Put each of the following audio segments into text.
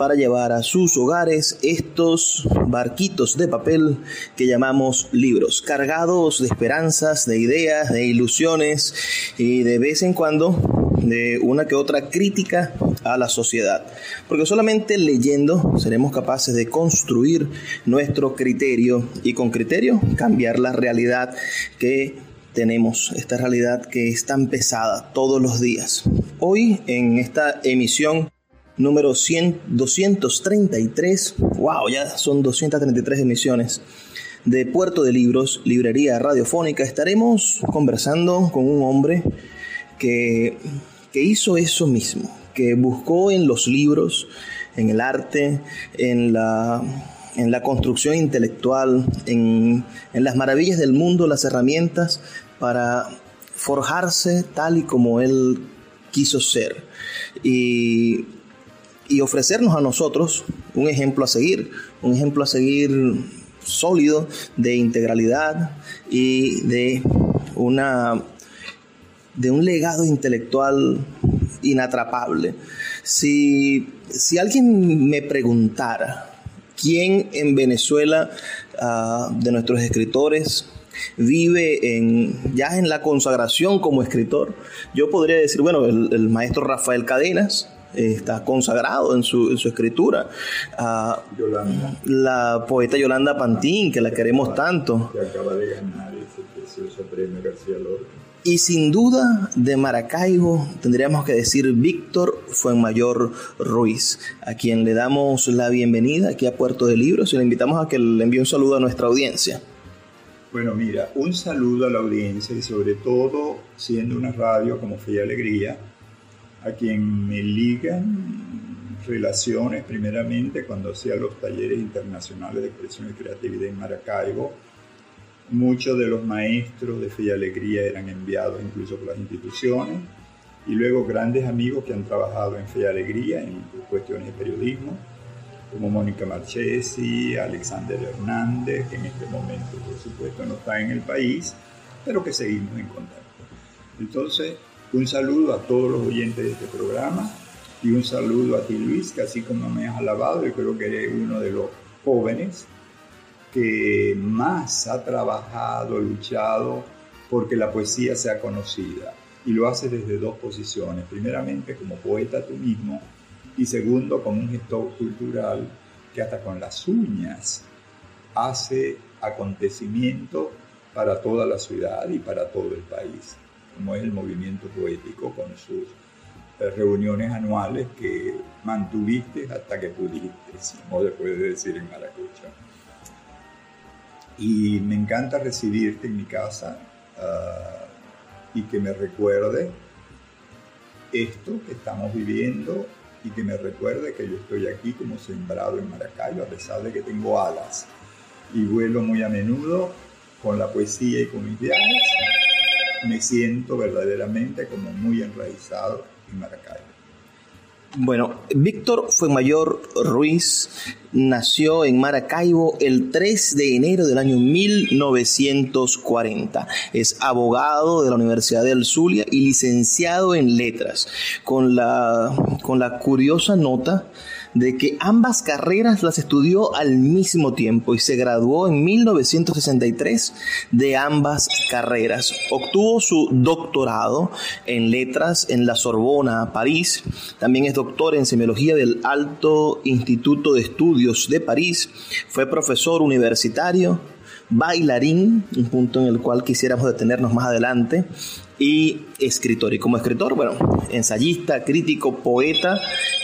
para llevar a sus hogares estos barquitos de papel que llamamos libros, cargados de esperanzas, de ideas, de ilusiones y de vez en cuando de una que otra crítica a la sociedad. Porque solamente leyendo seremos capaces de construir nuestro criterio y con criterio cambiar la realidad que tenemos, esta realidad que es tan pesada todos los días. Hoy en esta emisión número 100, 233, wow, ya son 233 emisiones de Puerto de Libros, Librería Radiofónica, estaremos conversando con un hombre que, que hizo eso mismo, que buscó en los libros, en el arte, en la, en la construcción intelectual, en, en las maravillas del mundo, las herramientas para forjarse tal y como él quiso ser. Y y ofrecernos a nosotros un ejemplo a seguir, un ejemplo a seguir sólido de integralidad y de una de un legado intelectual inatrapable. Si, si alguien me preguntara quién en Venezuela uh, de nuestros escritores vive en, ya en la consagración como escritor, yo podría decir, bueno, el, el maestro Rafael Cadenas, está consagrado en su, en su escritura. Uh, la poeta Yolanda Pantín, que la queremos tanto. Que acaba de ganar ese precioso premio García Lorca. Y sin duda de Maracaibo tendríamos que decir Víctor Fuenmayor Ruiz, a quien le damos la bienvenida aquí a Puerto de Libros y le invitamos a que le envíe un saludo a nuestra audiencia. Bueno, mira, un saludo a la audiencia y sobre todo siendo una radio como Fe y Alegría, a quien me ligan relaciones primeramente cuando hacía los talleres internacionales de expresión y creatividad en Maracaibo. Muchos de los maestros de Fe y Alegría eran enviados incluso por las instituciones y luego grandes amigos que han trabajado en Fe y Alegría en cuestiones de periodismo, como Mónica Marchesi, Alexander Hernández, que en este momento por supuesto no está en el país, pero que seguimos en contacto. Entonces, un saludo a todos los oyentes de este programa y un saludo a ti Luis, que así como me has alabado, yo creo que eres uno de los jóvenes que más ha trabajado, luchado porque la poesía sea conocida. Y lo hace desde dos posiciones. Primeramente como poeta tú mismo y segundo como un gestor cultural que hasta con las uñas hace acontecimiento para toda la ciudad y para todo el país como es el movimiento poético con sus eh, reuniones anuales que mantuviste hasta que pudiste, como se puede decir en Maracucha. Y me encanta recibirte en mi casa uh, y que me recuerde esto que estamos viviendo y que me recuerde que yo estoy aquí como sembrado en Maracaibo, a pesar de que tengo alas y vuelo muy a menudo con la poesía y con mis viajes me siento verdaderamente como muy enraizado en Maracaibo. Bueno, Víctor Fuenmayor Ruiz nació en Maracaibo el 3 de enero del año 1940. Es abogado de la Universidad del Zulia y licenciado en letras, con la, con la curiosa nota de que ambas carreras las estudió al mismo tiempo y se graduó en 1963 de ambas carreras. Obtuvo su doctorado en letras en la Sorbona, París. También es doctor en semiología del Alto Instituto de Estudios de París. Fue profesor universitario bailarín, un punto en el cual quisiéramos detenernos más adelante, y escritor. Y como escritor, bueno, ensayista, crítico, poeta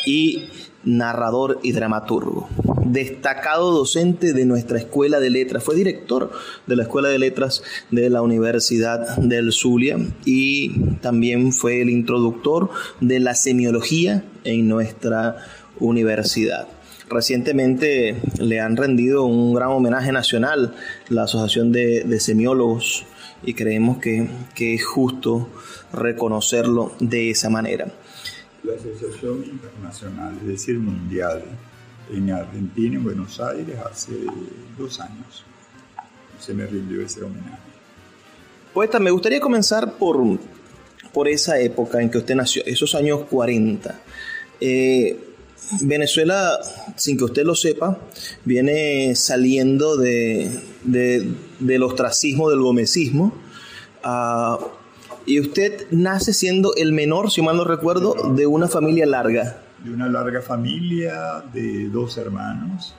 y narrador y dramaturgo. Destacado docente de nuestra Escuela de Letras, fue director de la Escuela de Letras de la Universidad del Zulia y también fue el introductor de la semiología en nuestra universidad. Recientemente le han rendido un gran homenaje nacional la Asociación de, Semiólogos y creemos que, es justo reconocerlo de esa manera. La Asociación Internacional, es decir, mundial, en Argentina, en Buenos Aires, hace dos años. Se me rindió ese homenaje. Poeta, me gustaría comenzar por, por esa época en que usted nació, esos años 40. Eh, Venezuela, sin que usted lo sepa, viene saliendo de, del ostracismo, del gomecismo. Ah, y usted nace siendo el menor, si mal no recuerdo, de una familia larga. De una larga familia de dos hermanos.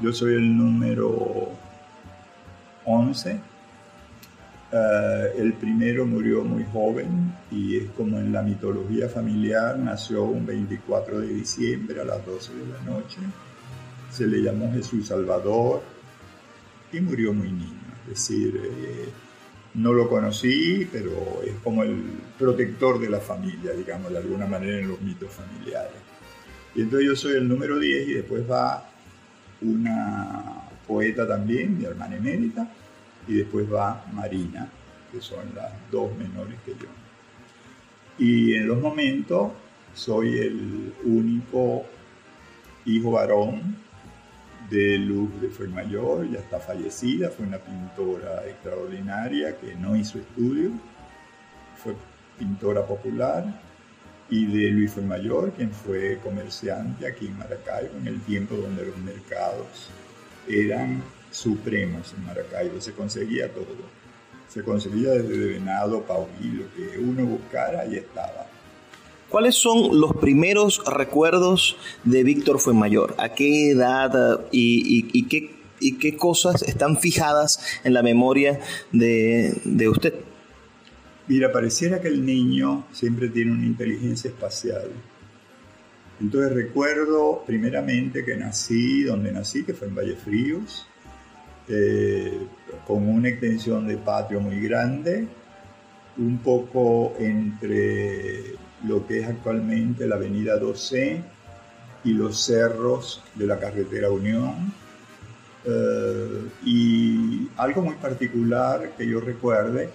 Yo soy el número 11 eh, el primero murió muy joven y es como en la mitología familiar, nació un 24 de diciembre a las 12 de la noche, se le llamó Jesús Salvador y murió muy niño, es decir, eh, no lo conocí, pero es como el protector de la familia, digamos, de alguna manera en los mitos familiares. Y entonces yo soy el número 10 y después va una poeta también, mi hermana emérita, y después va Marina, que son las dos menores que yo. Y en los momentos soy el único hijo varón de Luz de Fuenmayor, ya está fallecida, fue una pintora extraordinaria que no hizo estudio, fue pintora popular, y de Luis Fuenmayor, quien fue comerciante aquí en Maracaibo en el tiempo donde los mercados eran supremos en Maracaibo, se conseguía todo. Se conseguía desde venado, y lo que uno buscara, ahí estaba. ¿Cuáles son los primeros recuerdos de Víctor Fuenmayor? ¿A qué edad y, qué, y qué cosas están fijadas en la memoria de, de usted? Mira, pareciera que el niño siempre tiene una inteligencia espacial. Entonces recuerdo primeramente que nací donde nací, que fue en Vallefríos, eh, con una extensión de patio muy grande, un poco entre lo que es actualmente la avenida 12 y los cerros de la carretera Unión. Eh, y algo muy particular que yo recuerde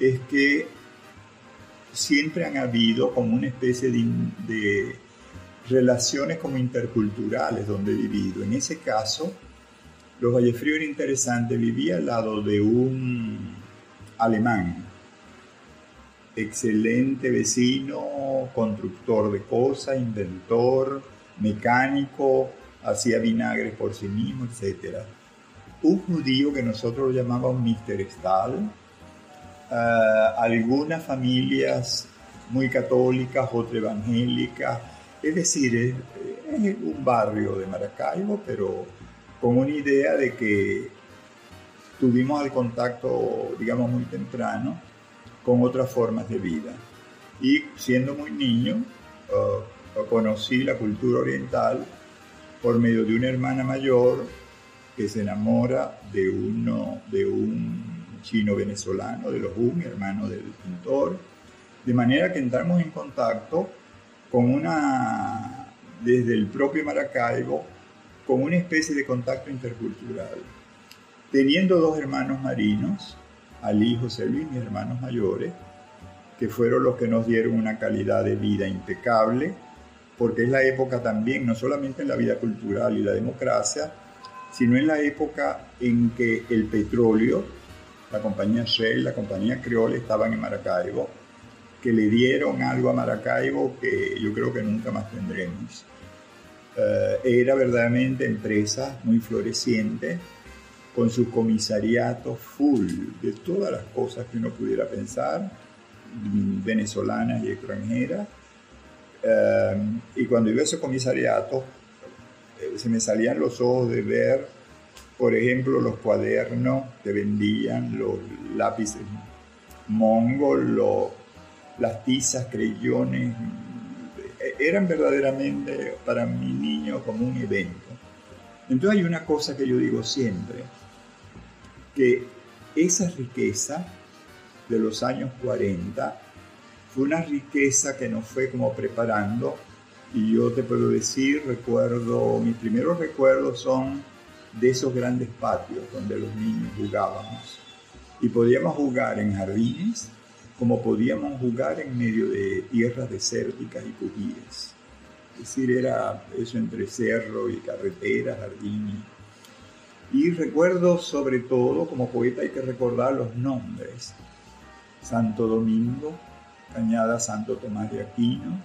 es que siempre han habido como una especie de, relaciones como interculturales donde he vivido. En ese caso, los Vallefrío era interesante, vivía al lado de un alemán, excelente vecino, constructor de cosas, inventor, mecánico, hacía vinagres por sí mismo, etc. Un judío que nosotros lo llamábamos Mr. Stahl, ah, algunas familias muy católicas, otras evangélicas, es decir, es un barrio de Maracaibo, pero con una idea de que tuvimos el contacto, digamos, muy temprano con otras formas de vida. Y siendo muy niño, uh, conocí la cultura oriental por medio de una hermana mayor que se enamora de, uno, de un chino venezolano, de los Un, hermano del pintor, de manera que entramos en contacto con una, desde el propio Maracaibo, con una especie de contacto intercultural. Teniendo dos hermanos marinos, Ali y José Luis, mis hermanos mayores, que fueron los que nos dieron una calidad de vida impecable, porque es la época también, no solamente en la vida cultural y la democracia, sino en la época en que el petróleo, la compañía Shell, la compañía Creole estaban en Maracaibo, que le dieron algo a Maracaibo que yo creo que nunca más tendremos. Eh, era verdaderamente empresa muy floreciente, con su comisariato full de todas las cosas que uno pudiera pensar, venezolanas y extranjeras. Eh, y cuando iba a ese comisariato, eh, se me salían los ojos de ver, por ejemplo, los cuadernos que vendían, los lápices mongol, las tizas, creyones, eran verdaderamente para mi niño como un evento. Entonces hay una cosa que yo digo siempre, que esa riqueza de los años 40 fue una riqueza que nos fue como preparando y yo te puedo decir, recuerdo, mis primeros recuerdos son de esos grandes patios donde los niños jugábamos y podíamos jugar en jardines como podíamos jugar en medio de tierras desérticas y cujíes. Es decir, era eso entre cerro y carretera, jardín. Y recuerdo sobre todo, como poeta hay que recordar los nombres. Santo Domingo, Cañada Santo Tomás de Aquino,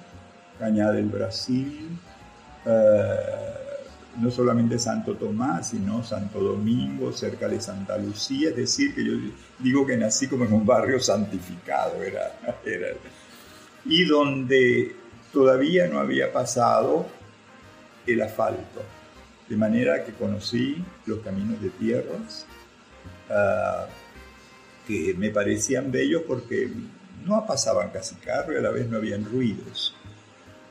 Cañada del Brasil, eh, no solamente Santo Tomás, sino Santo Domingo, cerca de Santa Lucía, es decir, que yo digo que nací como en un barrio santificado, era, era. Y donde todavía no había pasado el asfalto, de manera que conocí los caminos de tierras, uh, que me parecían bellos porque no pasaban casi carro y a la vez no habían ruidos,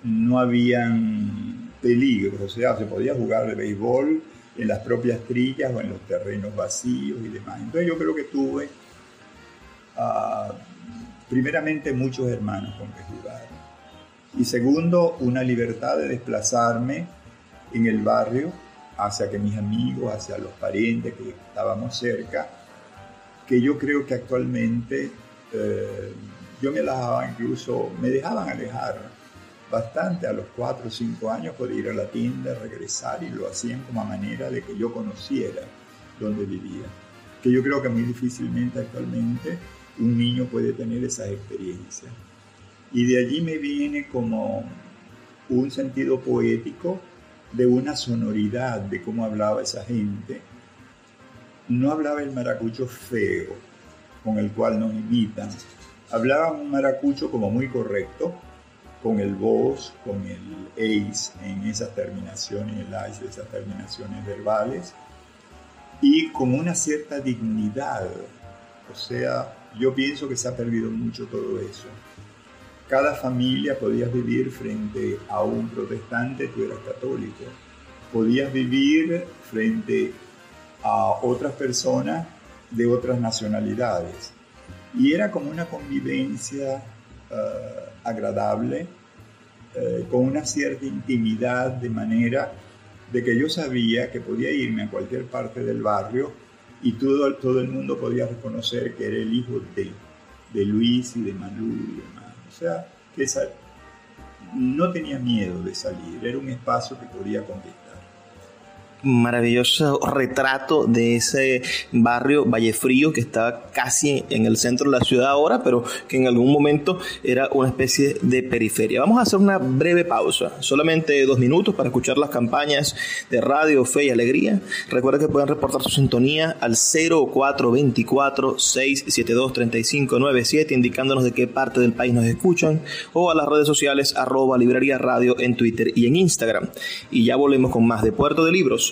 no habían peligros, o sea, se podía jugar de béisbol en las propias trillas o en los terrenos vacíos y demás. Entonces yo creo que tuve uh, primeramente muchos hermanos con que jugar y segundo una libertad de desplazarme en el barrio hacia que mis amigos, hacia los parientes que estábamos cerca, que yo creo que actualmente eh, yo me dejaba incluso, me dejaban alejar bastante a los 4 o 5 años podía ir a la tienda, regresar y lo hacían como manera de que yo conociera dónde vivía. Que yo creo que muy difícilmente actualmente un niño puede tener esa experiencia. Y de allí me viene como un sentido poético de una sonoridad de cómo hablaba esa gente. No hablaba el maracucho feo con el cual nos imitan. Hablaba un maracucho como muy correcto, con el voz, con el ace en esas terminaciones, el ace, esas terminaciones verbales, y con una cierta dignidad. O sea, yo pienso que se ha perdido mucho todo eso. Cada familia podías vivir frente a un protestante, tú eras católico. Podías vivir frente a otras personas de otras nacionalidades. Y era como una convivencia uh, agradable, eh, con una cierta intimidad, de manera de que yo sabía que podía irme a cualquier parte del barrio y todo, todo el mundo podía reconocer que era el hijo de, de Luis y de Manu y demás. Sea, que no tenía miedo de salir, era un espacio que podía conquistar maravilloso retrato de ese barrio Vallefrío que estaba casi en el centro de la ciudad ahora, pero que en algún momento era una especie de periferia. Vamos a hacer una breve pausa, solamente dos minutos para escuchar las campañas de Radio Fe y Alegría. Recuerda que pueden reportar su sintonía al 0424 672 3597 indicándonos de qué parte del país nos escuchan o a las redes sociales arroba librería radio en Twitter y en Instagram. Y ya volvemos con más de Puerto de Libros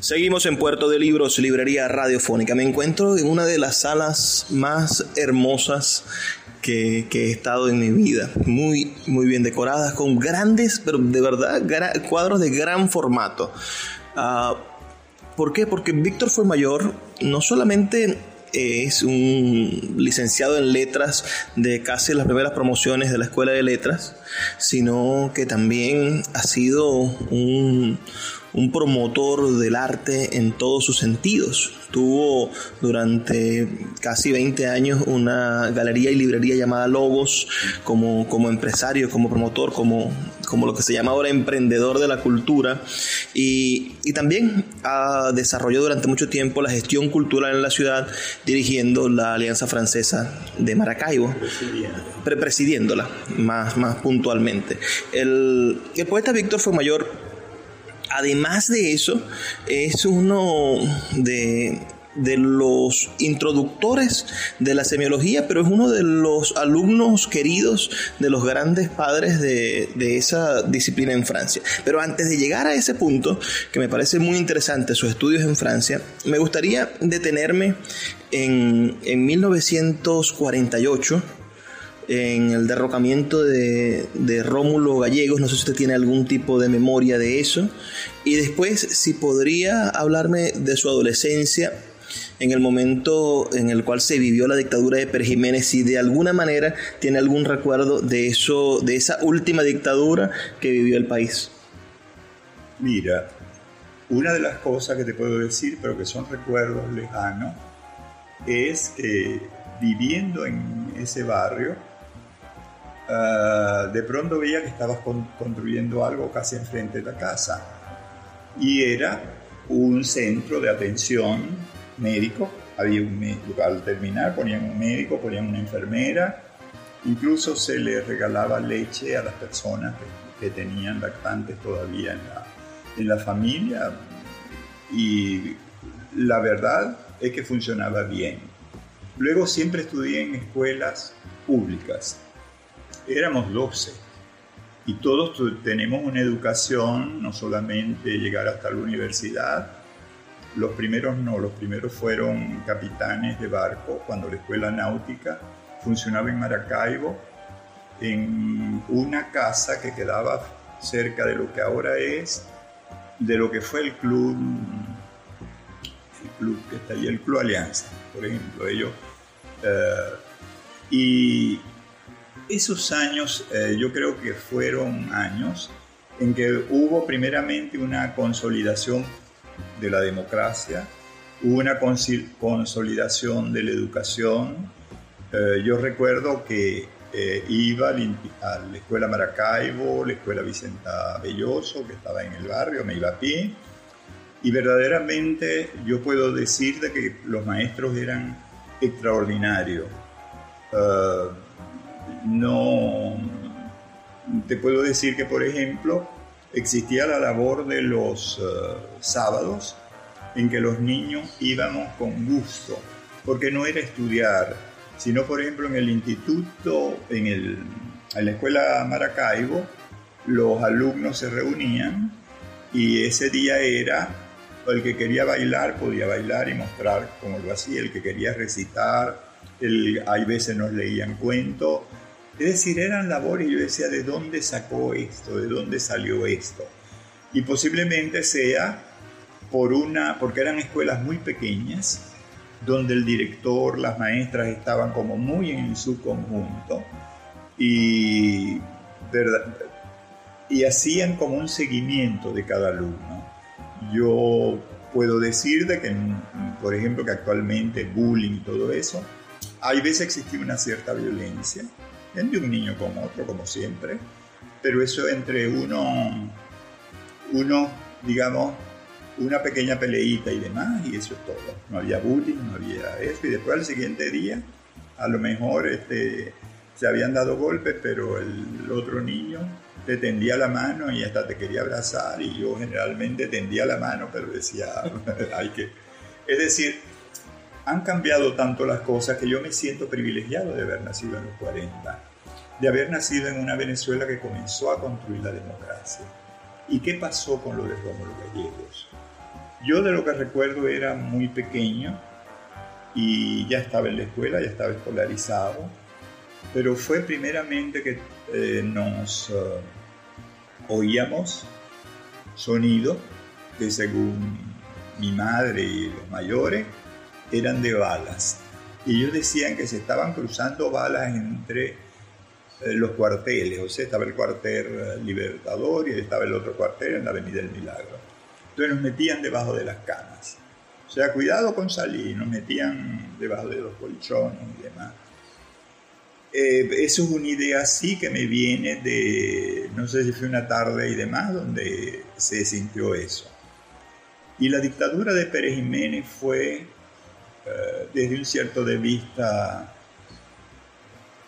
Seguimos en Puerto de Libros, librería radiofónica. Me encuentro en una de las salas más hermosas que, he estado en mi vida. Muy, muy bien decoradas, con grandes, pero de verdad, cuadros de gran formato. Uh, ¿Por qué? Porque Víctor fue mayor, no solamente es un licenciado en letras de casi las primeras promociones de la Escuela de Letras, sino que también ha sido un, un promotor del arte en todos sus sentidos. Tuvo durante casi 20 años una galería y librería llamada Lobos como, como empresario, como promotor, como, como lo que se llama ahora emprendedor de la cultura. Y, y también ha desarrollado durante mucho tiempo la gestión cultural en la ciudad, dirigiendo la Alianza Francesa de Maracaibo, presidiéndola más, más puntualmente. El, el poeta Víctor fue mayor además de eso, es uno de, los introductores de la semiología, pero es uno de los alumnos queridos de los grandes padres de, esa disciplina en Francia. Pero antes de llegar a ese punto, que me parece muy interesante sus estudios en Francia, me gustaría detenerme en, en 1948 en el derrocamiento de, Rómulo Gallegos, no sé si usted tiene algún tipo de memoria de eso, y después si podría hablarme de su adolescencia en el momento en el cual se vivió la dictadura de Pérez si de alguna manera tiene algún recuerdo de eso, de esa última dictadura que vivió el país. Mira, una de las cosas que te puedo decir, pero que son recuerdos lejanos, es que viviendo en ese barrio, Ah, de pronto veía que estabas construyendo algo casi enfrente de la casa. Y era un centro de atención médico. Había un médico, al terminar ponían un médico, ponían una enfermera. Incluso se le regalaba leche a las personas que, tenían lactantes todavía en la, en la familia. Y la verdad es que funcionaba bien. Luego siempre estudié en escuelas públicas éramos 12 y todos tenemos una educación, no solamente llegar hasta la universidad, los primeros no, los primeros fueron capitanes de barco cuando la escuela náutica funcionaba en Maracaibo, en una casa que quedaba cerca de lo que ahora es, de lo que fue el club, el club que está ahí, el Club Alianza, por ejemplo, ellos. Eh, y esos años eh, yo creo que fueron años en que hubo primeramente una consolidación de la democracia, hubo una consolidación de la educación. Eh, yo recuerdo que eh, iba a la escuela Maracaibo, la escuela Vicenta Belloso, que estaba en el barrio, me iba a pie, y verdaderamente yo puedo decir de que los maestros eran extraordinarios no. Te puedo decir que, por ejemplo, existía la labor de los eh, sábados en que los niños íbamos con gusto, porque no era estudiar, sino, por ejemplo, en el instituto, en, el, en la escuela Maracaibo, los alumnos se reunían y ese día era el que quería bailar podía bailar y mostrar cómo lo hacía, el que quería recitar, el, hay veces nos leían cuentos, es decir, eran labores y yo decía, ¿de dónde sacó esto? ¿De dónde salió esto? Y posiblemente sea por una, porque eran escuelas muy pequeñas, donde el director, las maestras estaban como muy en su conjunto y, hacían como un seguimiento de cada alumno. Yo puedo decir de que, por ejemplo, que actualmente bullying y todo eso, hay veces existía una cierta violencia, de un niño con otro, como siempre, pero eso entre uno, uno, digamos, una pequeña peleita y demás, y eso es todo. No había bullying, no había eso, y después al siguiente día, a lo mejor este, se habían dado golpes, pero el otro niño te tendía la mano y hasta te quería abrazar, y yo generalmente tendía la mano, pero decía, hay que... Es decir, han cambiado tanto las cosas que yo me siento privilegiado de haber nacido en los 40, de haber nacido en una Venezuela que comenzó a construir la democracia. ¿Y qué pasó con lo de Rómulo Gallegos? Yo de lo que recuerdo era muy pequeño y ya estaba en la escuela, ya estaba escolarizado, pero fue primeramente que eh, nos eh, oíamos sonido que según mi madre y los mayores eran de balas. Y ellos decían que se estaban cruzando balas entre eh, los cuarteles, o sea, estaba el cuartel Libertador y estaba el otro cuartel en la Avenida del Milagro. Entonces nos metían debajo de las camas. O sea, cuidado con salir, nos metían debajo de los colchones y demás. Eh, eso es una idea así que me viene de, no sé si fue una tarde y demás, donde se sintió eso. Y la dictadura de Pérez Jiménez fue, eh, desde un cierto de vista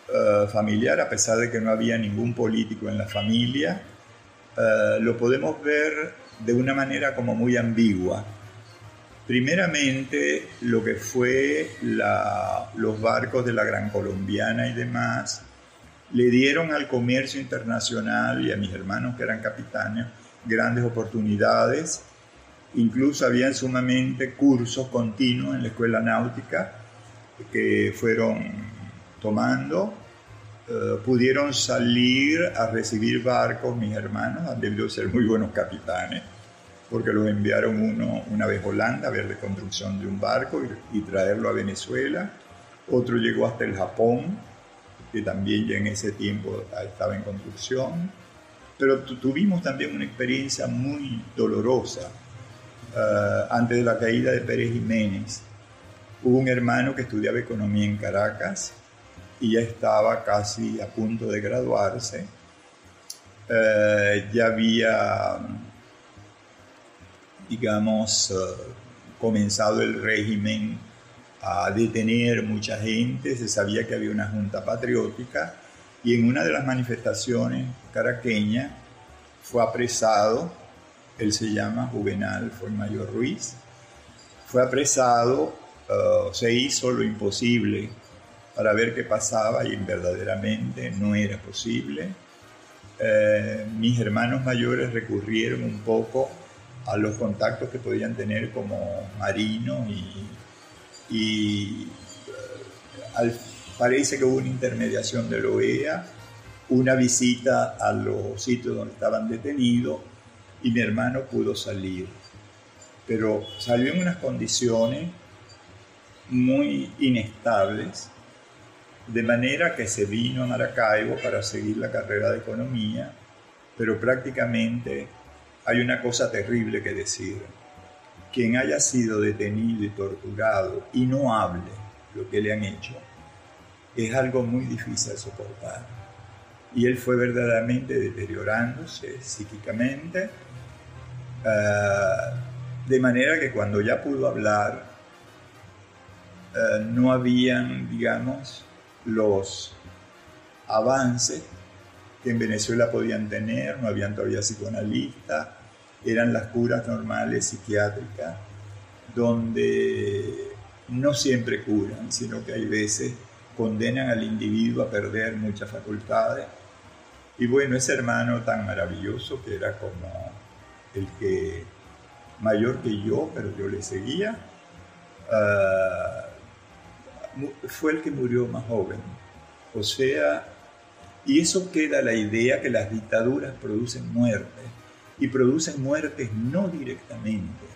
eh, familiar, a pesar de que no había ningún político en la familia, lo podemos ver de una manera como muy ambigua Primeramente, lo que fue los barcos de la Gran Colombiana y demás, le dieron al comercio internacional y a mis hermanos que eran capitanes grandes oportunidades. Incluso habían sumamente cursos continuos en la escuela náutica que fueron tomando. Eh, pudieron salir a recibir barcos, mis hermanos, han debido ser muy buenos capitanes porque los enviaron uno una vez a Holanda a ver la construcción de un barco y, traerlo a Venezuela. Otro llegó hasta el Japón, que también ya en ese tiempo estaba en construcción. Pero tuvimos también una experiencia muy dolorosa. Uh, antes de la caída de Pérez Jiménez, hubo un hermano que estudiaba economía en Caracas y ya estaba casi a punto de graduarse. Uh, ya había digamos, eh, comenzado el régimen a detener mucha gente, se sabía que había una junta patriótica y en una de las manifestaciones caraqueñas fue apresado, él se llama Juvenal, fue el mayor Ruiz, fue apresado, eh, se hizo lo imposible para ver qué pasaba y verdaderamente no era posible. Eh, mis hermanos mayores recurrieron un poco a los contactos que podían tener como marinos y, eh, parece que hubo una intermediación de la OEA, una visita a los sitios donde estaban detenidos y mi hermano pudo salir. Pero salió en unas condiciones muy inestables, de manera que se vino a Maracaibo para seguir la carrera de economía, pero prácticamente hay una cosa terrible que decir. Quien haya sido detenido y torturado y no hable lo que le han hecho, es algo muy difícil de soportar. Y él fue verdaderamente deteriorándose psíquicamente, ah, de manera que cuando ya pudo hablar, ah, no habían, digamos, los avances que en Venezuela podían tener, no habían todavía psicoanalistas, eran las curas normales psiquiátricas, donde no siempre curan, sino que hay veces condenan al individuo a perder muchas facultades. Y bueno, ese hermano tan maravilloso que era como el que mayor que yo, pero yo le seguía, ah, fue el que murió más joven. O sea, y eso queda la idea que las dictaduras producen muertes, y producen muertes no directamente,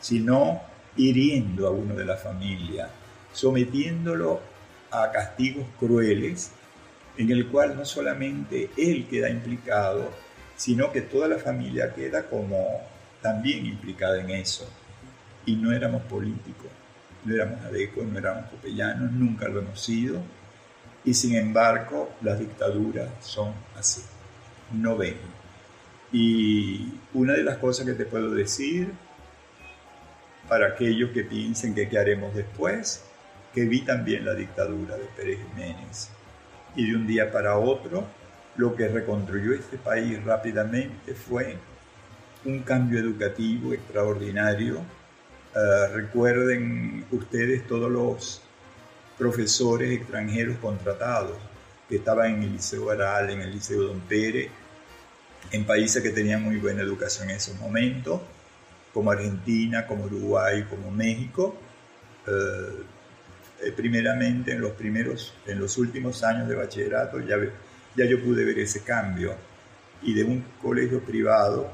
sino hiriendo a uno de la familia, sometiéndolo a castigos crueles, en el cual no solamente él queda implicado, sino que toda la familia queda como también implicada en eso. Y no éramos políticos, no éramos adecos, no éramos copellanos, nunca lo hemos sido, y sin embargo, las dictaduras son así, no ven. Y una de las cosas que te puedo decir, para aquellos que piensen que qué haremos después, que vi también la dictadura de Pérez Jiménez. Y de un día para otro, lo que reconstruyó este país rápidamente fue un cambio educativo extraordinario. Eh, recuerden ustedes todos los profesores extranjeros contratados que estaban en el Liceo Aral, en el Liceo Don Pérez, en países que tenían muy buena educación en esos momentos, como Argentina, como Uruguay, como México. Eh, primeramente en los primeros, en los últimos años de bachillerato ya, ya yo pude ver ese cambio y de un colegio privado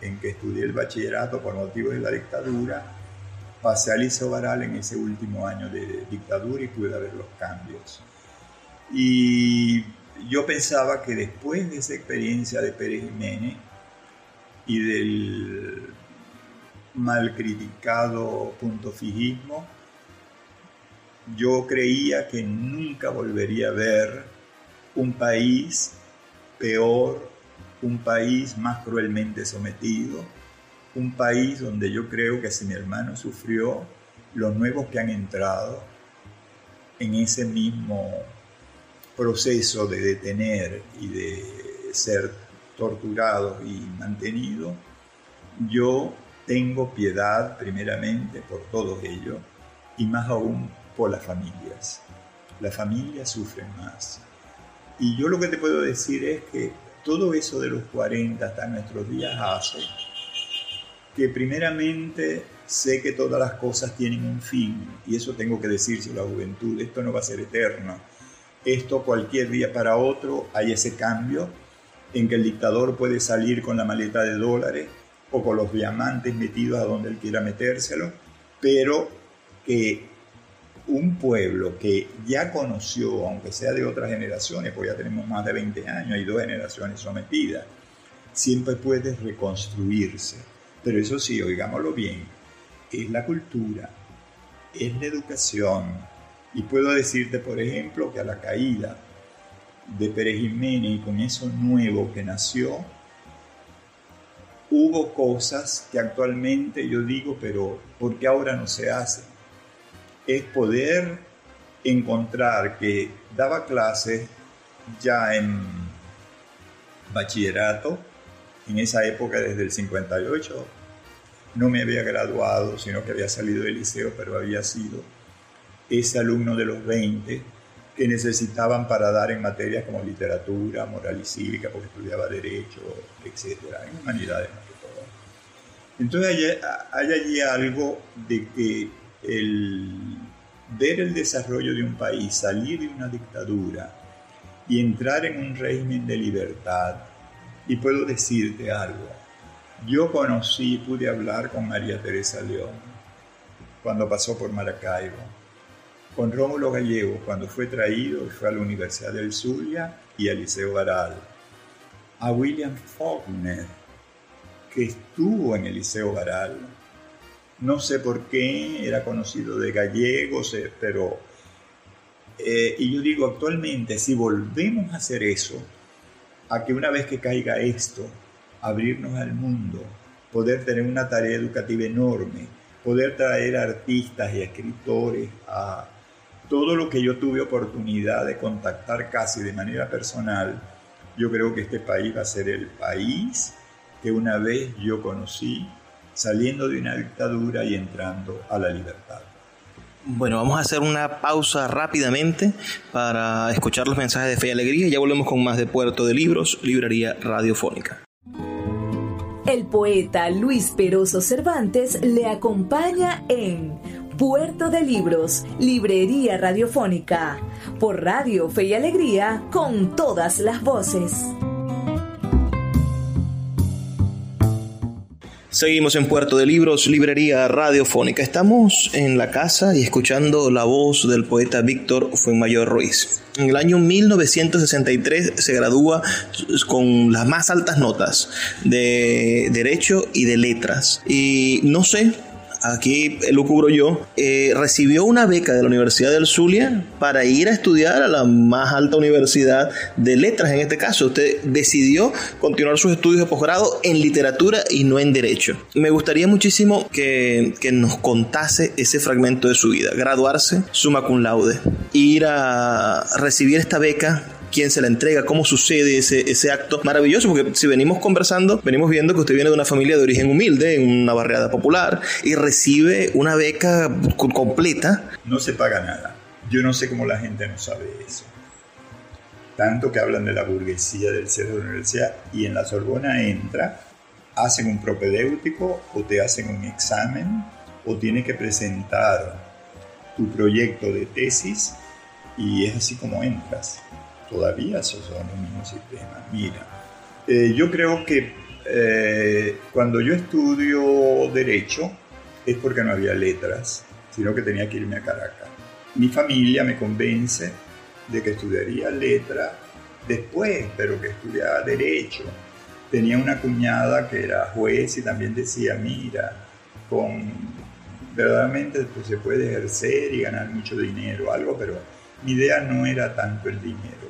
en que estudié el bachillerato por motivos de la dictadura pasé a Liceo Baral en ese último año de dictadura y pude ver los cambios. Y yo pensaba que después de esa experiencia de Pérez Jiménez y del mal criticado punto fijismo, yo creía que nunca volvería a ver un país peor, un país más cruelmente sometido, un país donde yo creo que si mi hermano sufrió, los nuevos que han entrado en ese mismo proceso de detener y de ser torturados y mantenidos, yo tengo piedad primeramente por todos ellos y más aún por las familias. Las familias sufren más. Y yo lo que te puedo decir es que todo eso de los 40 hasta nuestros días hace que primeramente sé que todas las cosas tienen un fin y eso tengo que decirse a la juventud, esto no va a ser eterno. Esto cualquier día para otro hay ese cambio en que el dictador puede salir con la maleta de dólares o con los diamantes metidos a donde él quiera metérselo, pero que un pueblo que ya conoció, aunque sea de otras generaciones, porque ya tenemos más de 20 años, hay dos generaciones sometidas, siempre puede reconstruirse. Pero eso sí, oigámoslo bien, es la cultura, es la educación. Y puedo decirte, por ejemplo, que a la caída de Pérez Jiménez y con eso nuevo que nació, hubo cosas que actualmente yo digo, pero ¿por qué ahora no se hacen? Es poder encontrar que daba clases ya en bachillerato, en esa época desde el 58, no me había graduado, sino que había salido del liceo, pero había sido ese alumno de los 20 que necesitaban para dar en materias como literatura, moral y cívica, porque estudiaba derecho, etcétera, en humanidades más que todo. Entonces hay allí algo de que el ver el desarrollo de un país, salir de una dictadura y entrar en un régimen de libertad. Y puedo decirte algo. Yo conocí, pude hablar con María Teresa León cuando pasó por Maracaibo, con Rómulo Gallego cuando fue traído y fue a la Universidad del Zulia y al Liceo Baral, a William Faulkner, que estuvo en el Liceo Baral, no sé por qué, era conocido de gallegos, eh, pero... Eh, y yo digo, actualmente, si volvemos a hacer eso, a que una vez que caiga esto, abrirnos al mundo, poder tener una tarea educativa enorme, poder traer artistas y escritores a todo lo que yo tuve oportunidad de contactar casi de manera personal, yo creo que este país va a ser el país que una vez yo conocí saliendo de una dictadura y entrando a la libertad. Bueno, vamos a hacer una pausa rápidamente para escuchar los mensajes de fe y alegría y ya volvemos con más de Puerto de Libros, Librería Radiofónica. El poeta Luis Peroso Cervantes le acompaña en Puerto de Libros, Librería Radiofónica, por Radio Fe y Alegría, con todas las voces. Seguimos en Puerto de Libros, Librería Radiofónica. Estamos en la casa y escuchando la voz del poeta Víctor Fuenmayor Ruiz. En el año 1963 se gradúa con las más altas notas de Derecho y de Letras. Y no sé aquí lo cubro yo, eh, recibió una beca de la Universidad del Zulia para ir a estudiar a la más alta universidad de letras en este caso. Usted decidió continuar sus estudios de posgrado en literatura y no en derecho. Me gustaría muchísimo que, que nos contase ese fragmento de su vida. Graduarse, summa cum laude, ir a recibir esta beca quién se la entrega, cómo sucede ese, ese acto maravilloso, porque si venimos conversando, venimos viendo que usted viene de una familia de origen humilde, en una barriada popular, y recibe una beca completa. No se paga nada. Yo no sé cómo la gente no sabe eso. Tanto que hablan de la burguesía del ser de la universidad y en la Sorbona entra, hacen un propedéutico o te hacen un examen o tienes que presentar tu proyecto de tesis y es así como entras todavía se son el mismo sistema. Mira, eh, yo creo que eh, cuando yo estudio derecho es porque no había letras, sino que tenía que irme a Caracas. Mi familia me convence de que estudiaría letra después, pero que estudiaba derecho. Tenía una cuñada que era juez y también decía, mira, con verdaderamente pues, se puede ejercer y ganar mucho dinero, algo, pero mi idea no era tanto el dinero.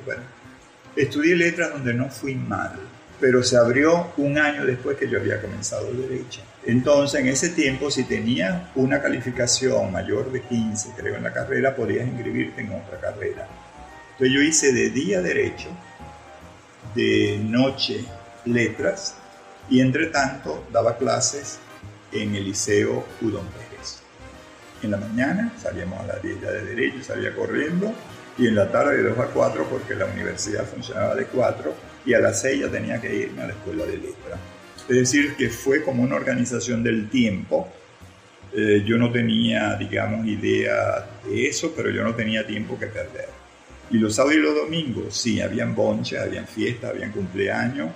Estudié letras donde no fui mal, pero se abrió un año después que yo había comenzado derecho. Entonces, en ese tiempo, si tenías una calificación mayor de 15, creo, en la carrera, podías inscribirte en otra carrera. Entonces, yo hice de día derecho, de noche letras, y entre tanto daba clases en el Liceo Udon Pérez. En la mañana salíamos a la 10 de derecho, salía corriendo, y en la tarde de 2 a 4 porque la universidad funcionaba de 4 y a las 6 ya tenía que irme a la escuela de letras. Es decir, que fue como una organización del tiempo. Eh, yo no tenía, digamos, idea de eso, pero yo no tenía tiempo que perder. Y los sábados y los domingos, sí, habían bonches, habían fiestas, habían cumpleaños,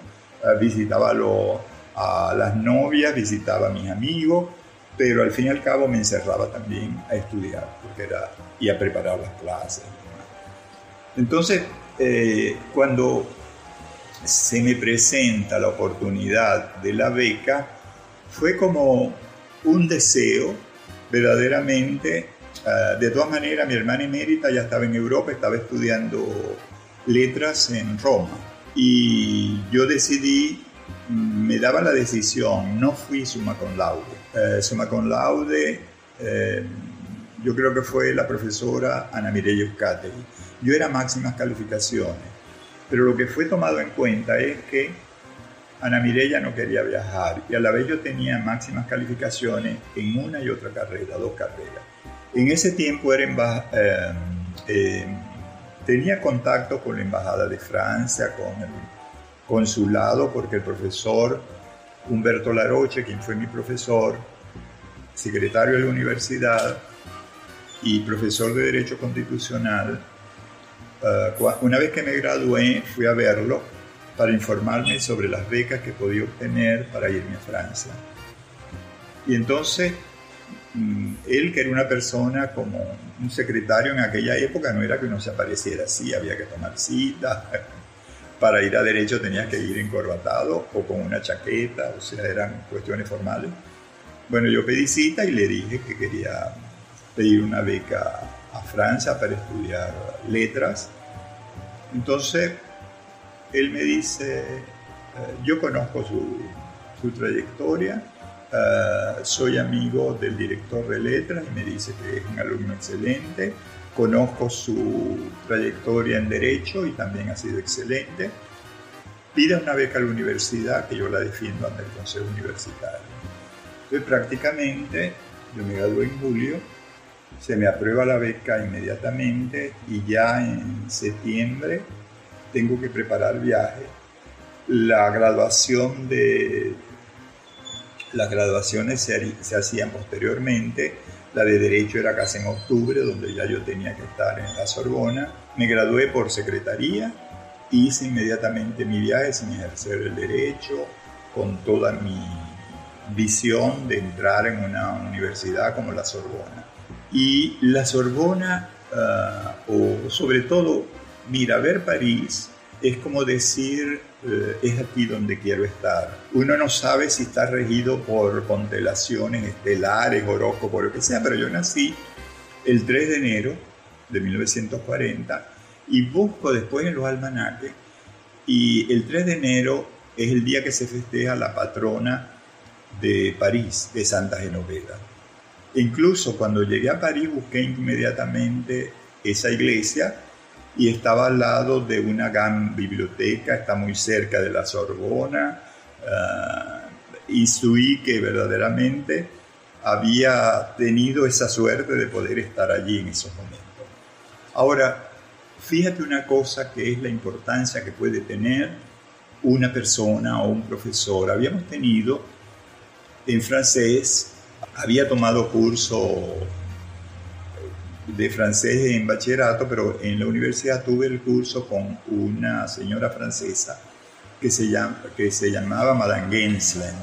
eh, visitaba a las novias, visitaba a mis amigos, pero al fin y al cabo me encerraba también a estudiar porque era, y a preparar las clases. Entonces, eh, cuando se me presenta la oportunidad de la beca, fue como un deseo verdaderamente. Ah, de todas maneras, mi hermana emérita ya estaba en Europa, estaba estudiando letras en Roma. Y yo decidí, me daba la decisión, no fui summa con laude. Summa con laude, eh, yo creo que fue la profesora Ana Mireya Euskateri yo era máximas calificaciones, pero lo que fue tomado en cuenta es que Ana Mireya no quería viajar y a la vez yo tenía máximas calificaciones en una y otra carrera, dos carreras. En ese tiempo era eh, eh, tenía contacto con la Embajada de Francia, con el consulado, porque el profesor Humberto Laroche, quien fue mi profesor, secretario de la universidad y profesor de Derecho Constitucional, una vez que me gradué, fui a verlo para informarme sobre las becas que podía obtener para irme a Francia. Y entonces, mm, él que era una persona como un secretario en aquella época, no era que uno se apareciera así, había que tomar cita. Para ir a derecho tenías que ir encorbatado o con una chaqueta, o sea, eran cuestiones formales. Bueno, yo pedí cita y le dije que quería pedir una beca a Francia para estudiar letras. Entonces, él me dice, eh, yo conozco su, su trayectoria, eh, soy amigo del director de letras y me dice que es un alumno excelente, conozco su trayectoria en derecho y también ha sido excelente. Pida una beca a la universidad que yo la defiendo ante el Consejo Universitario. Entonces prácticamente yo me gradué en julio se me aprueba la beca inmediatamente y ya en septiembre tengo que preparar viaje. La graduación de las graduaciones se, se, hacían posteriormente. La de Derecho era casi en octubre, donde ya yo tenía que estar en la Sorbona. Me gradué por secretaría, hice inmediatamente mi viaje sin ejercer el derecho, con toda mi visión de entrar en una universidad como la Sorbona. Y la Sorbona, ah, o sobre todo, mira, ver París es como decir, eh, es aquí donde quiero estar. Uno no sabe si está regido por constelaciones estelares, horóscopos, lo que sea, pero yo nací el 3 de enero de 1940 y busco después en los almanaques y el 3 de enero es el día que se festeja la patrona de París, de Santa Genoveva. Incluso cuando llegué a París busqué inmediatamente esa iglesia y estaba al lado de una gran biblioteca, está muy cerca de la Sorbona, uh, que verdaderamente había tenido esa suerte de poder estar allí en esos momentos. Ahora, fíjate una cosa que es la importancia que puede tener una persona o un profesor. Habíamos tenido en francés había tomado curso de francés en bachillerato, pero en la universidad tuve el curso con una señora francesa que se, llama, que se llamaba Madame Genslen.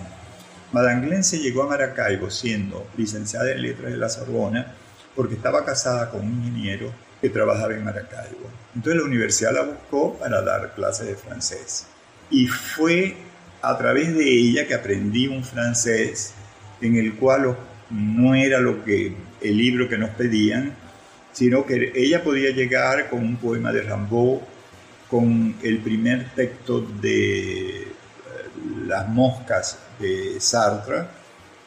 Madame Genslen llegó a Maracaibo siendo licenciada en letras de la Sorbona porque estaba casada con un ingeniero que trabajaba en Maracaibo. Entonces la universidad la buscó para dar clases de francés. Y fue a través de ella que aprendí un francés en el cual no era lo que el libro que nos pedían, sino que ella podía llegar con un poema de Rimbaud, con el primer texto de eh, Las moscas de Sartre,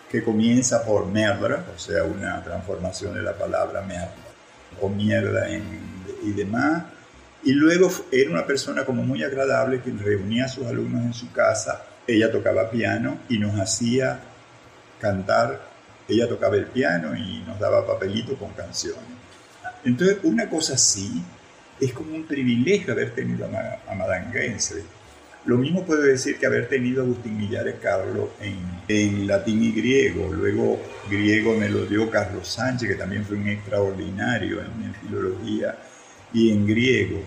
que comienza por merdra, o sea, una transformación de la palabra merdra, o mierda y demás. Y luego era una persona como muy agradable que reunía a sus alumnos en su casa. Ella tocaba piano y nos hacía cantar. Ella tocaba el piano y nos daba papelito con canciones. Entonces, una cosa así es como un privilegio haber tenido a, Madame Gainsborough lo mismo puedo decir que haber tenido a Agustín Millares Carlos en, latín y griego. Luego griego me lo dio Carlos Sánchez, que también fue un extraordinario en, filología y en griego.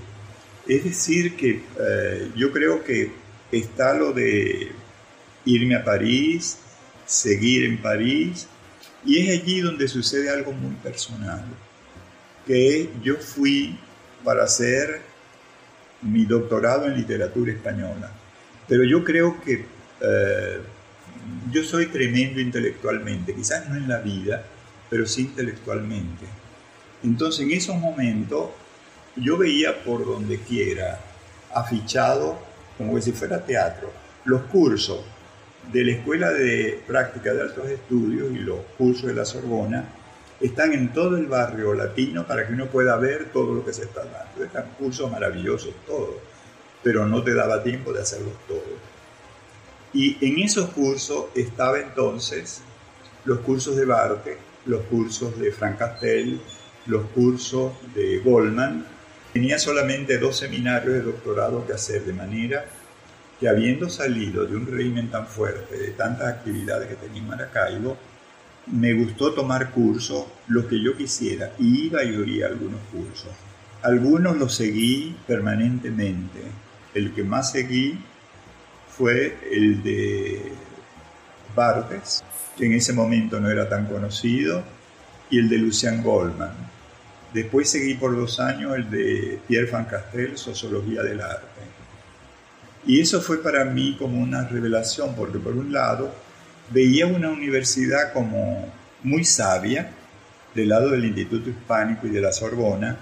Es decir, que eh, yo creo que está lo de irme a París, seguir en París, y es allí donde sucede algo muy personal, que yo fui para hacer mi doctorado en literatura española. Pero yo creo que eh, yo soy tremendo intelectualmente, quizás no en la vida, pero sí intelectualmente. Entonces en esos momentos yo veía por donde quiera afichado, como si fuera teatro, los cursos de la Escuela de Práctica de Altos Estudios y los cursos de la Sorbona están en todo el barrio latino para que uno pueda ver todo lo que se está dando. Están cursos maravillosos todos, pero no te daba tiempo de hacerlos todos. Y en esos cursos estaba entonces los cursos de Barte, los cursos de Frank Castell, los cursos de Goldman. Tenía solamente dos seminarios de doctorado que hacer, de manera que habiendo salido de un régimen tan fuerte, de tantas actividades que tenía en Maracaibo, me gustó tomar cursos, los que yo quisiera, y iba y oía algunos cursos. Algunos los seguí permanentemente. El que más seguí fue el de Bartes, que en ese momento no era tan conocido, y el de Lucian Goldman. Después seguí por dos años el de Pierre Van Castel, Sociología del Arte. Y eso fue para mí como una revelación, porque por un lado veía una universidad como muy sabia, del lado del Instituto Hispánico y de la Sorbona,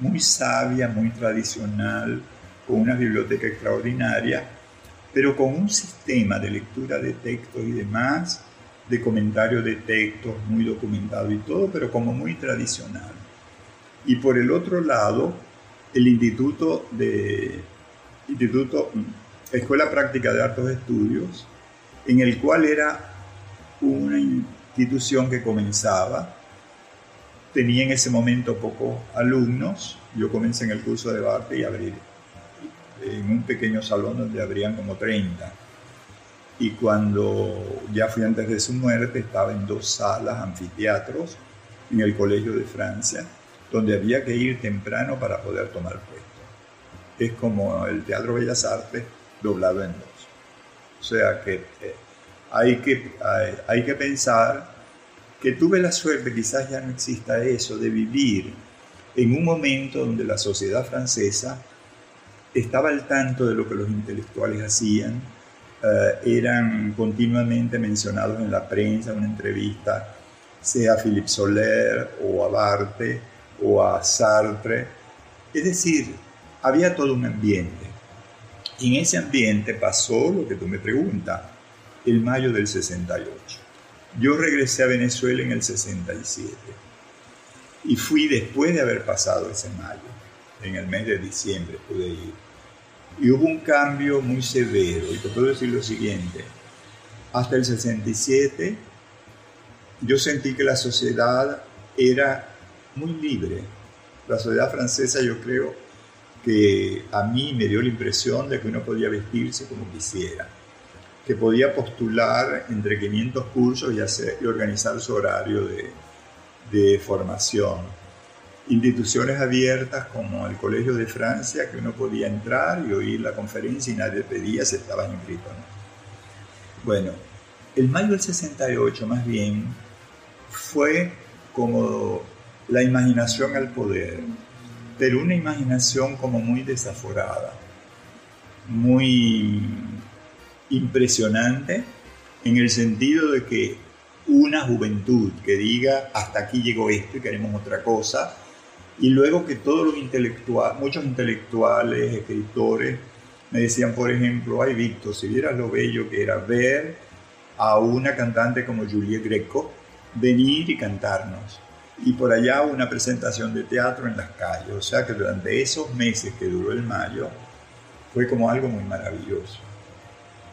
muy sabia, muy tradicional, con una biblioteca extraordinaria, pero con un sistema de lectura de textos y demás, de comentarios de textos muy documentado y todo, pero como muy tradicional. Y por el otro lado, el Instituto de Instituto Escuela Práctica de Altos Estudios, en el cual era una institución que comenzaba. Tenía en ese momento pocos alumnos. Yo comencé en el curso de arte y abrí en un pequeño salón donde habrían como 30. Y cuando ya fui antes de su muerte, estaba en dos salas, anfiteatros, en el Colegio de Francia, donde había que ir temprano para poder tomar. Es como el Teatro Bellas Artes doblado en dos. O sea que eh, hay que, hay, que pensar que tuve la suerte, quizás ya no exista eso, de vivir en un momento donde la sociedad francesa estaba al tanto de lo que los intelectuales hacían, eh, eran continuamente mencionados en la prensa, en una entrevista, sea a Philippe Soler o a Barthes o a Sartre. Es decir, había todo un ambiente. Y en ese ambiente pasó lo que tú me preguntas, el mayo del 68. Yo regresé a Venezuela en el 67 y fui después de haber pasado ese mayo, en el mes de diciembre pude ir. Y hubo un cambio muy severo, y te puedo decir lo siguiente, hasta el 67 yo sentí que la sociedad era muy libre. La sociedad francesa yo creo que a mí me dio la impresión de que uno podía vestirse como quisiera que podía postular entre 500 cursos y, hacer, y organizar su horario de, formación. Instituciones abiertas como el Colegio de Francia, que uno podía entrar y oír la conferencia y nadie pedía si estaba inscrito no. Bueno, el mayo del 68 más bien fue como la imaginación al poder, pero una imaginación como muy desaforada, muy impresionante en el sentido de que una juventud que diga hasta aquí llegó esto y queremos otra cosa, y luego que todos los intelectuales, muchos intelectuales, escritores, me decían, por ejemplo, ay Víctor, si vieras lo bello que era ver a una cantante como Juliette Greco venir y cantarnos. Y por allá una presentación de teatro en las calles. O sea que durante esos meses que duró el mayo, fue como algo muy maravilloso.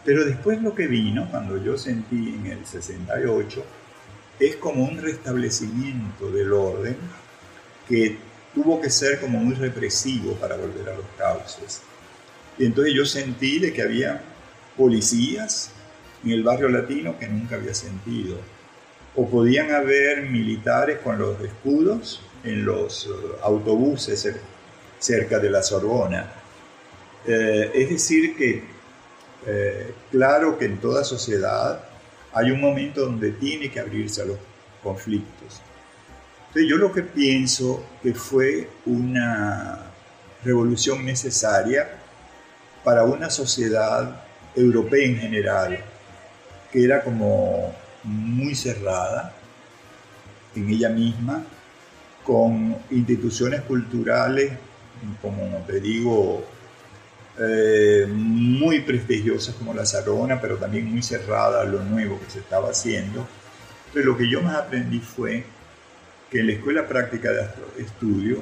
Pero después lo que vino, cuando yo sentí en el 68, es como un restablecimiento del orden que tuvo que ser como muy represivo para volver a los cauces. Y entonces yo sentí de que había policías en el barrio latino que nunca había sentido. O podían haber militares con los escudos en los eh, autobuses cerca de la Sorbona. Eh, es decir, que eh, claro que en toda sociedad hay un momento donde tiene que abrirse a los conflictos. Entonces yo lo que pienso que fue una revolución necesaria para una sociedad europea en general, que era como muy cerrada en ella misma, con instituciones culturales, como te digo, eh, muy prestigiosas como la Sorbona, pero también muy cerrada a lo nuevo que se estaba haciendo. Pero lo que yo más aprendí fue que en la Escuela Práctica de Estudio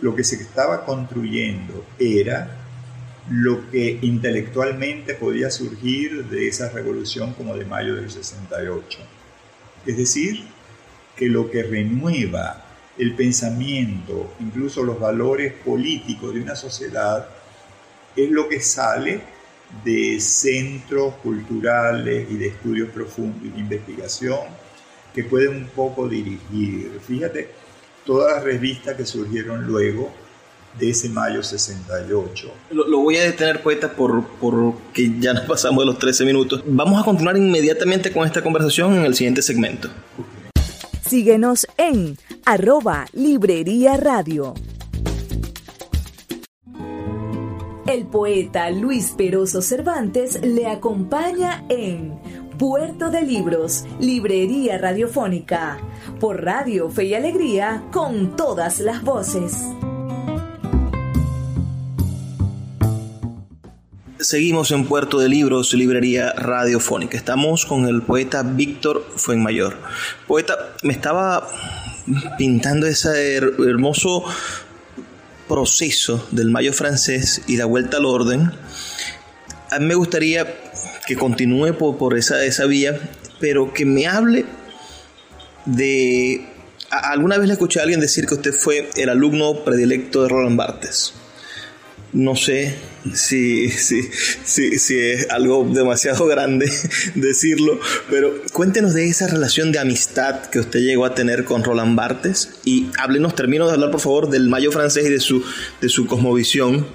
lo que se estaba construyendo era lo que intelectualmente podía surgir de esa revolución como de mayo del 68. Es decir, que lo que renueva el pensamiento, incluso los valores políticos de una sociedad, es lo que sale de centros culturales y de estudios profundos y de investigación que pueden un poco dirigir. Fíjate, todas las revistas que surgieron luego de ese mayo 68. Lo, voy a detener, poeta, por, porque ya nos pasamos de los 13 minutos. Vamos a continuar inmediatamente con esta conversación en el siguiente segmento. Síguenos en arroba Librería Radio. El poeta Luis Peroso Cervantes le acompaña en Puerto de Libros, Librería Radiofónica, por Radio Fe y Alegría, con todas las voces. Seguimos en Puerto de Libros, Librería Radiofónica. Estamos con el poeta Víctor Fuenmayor. Poeta, me estaba pintando ese hermoso proceso del Mayo francés y la vuelta al orden, a mí me gustaría que continúe por, esa, esa vía, pero que me hable de... alguna vez le escuché a alguien decir que usted fue el alumno predilecto de Roland Barthes. No sé si, si, si, si, es algo demasiado grande decirlo, pero cuéntenos de esa relación de amistad que usted llegó a tener con Roland Barthes y háblenos, termino de hablar por favor del Mayo francés y de su, de su cosmovisión.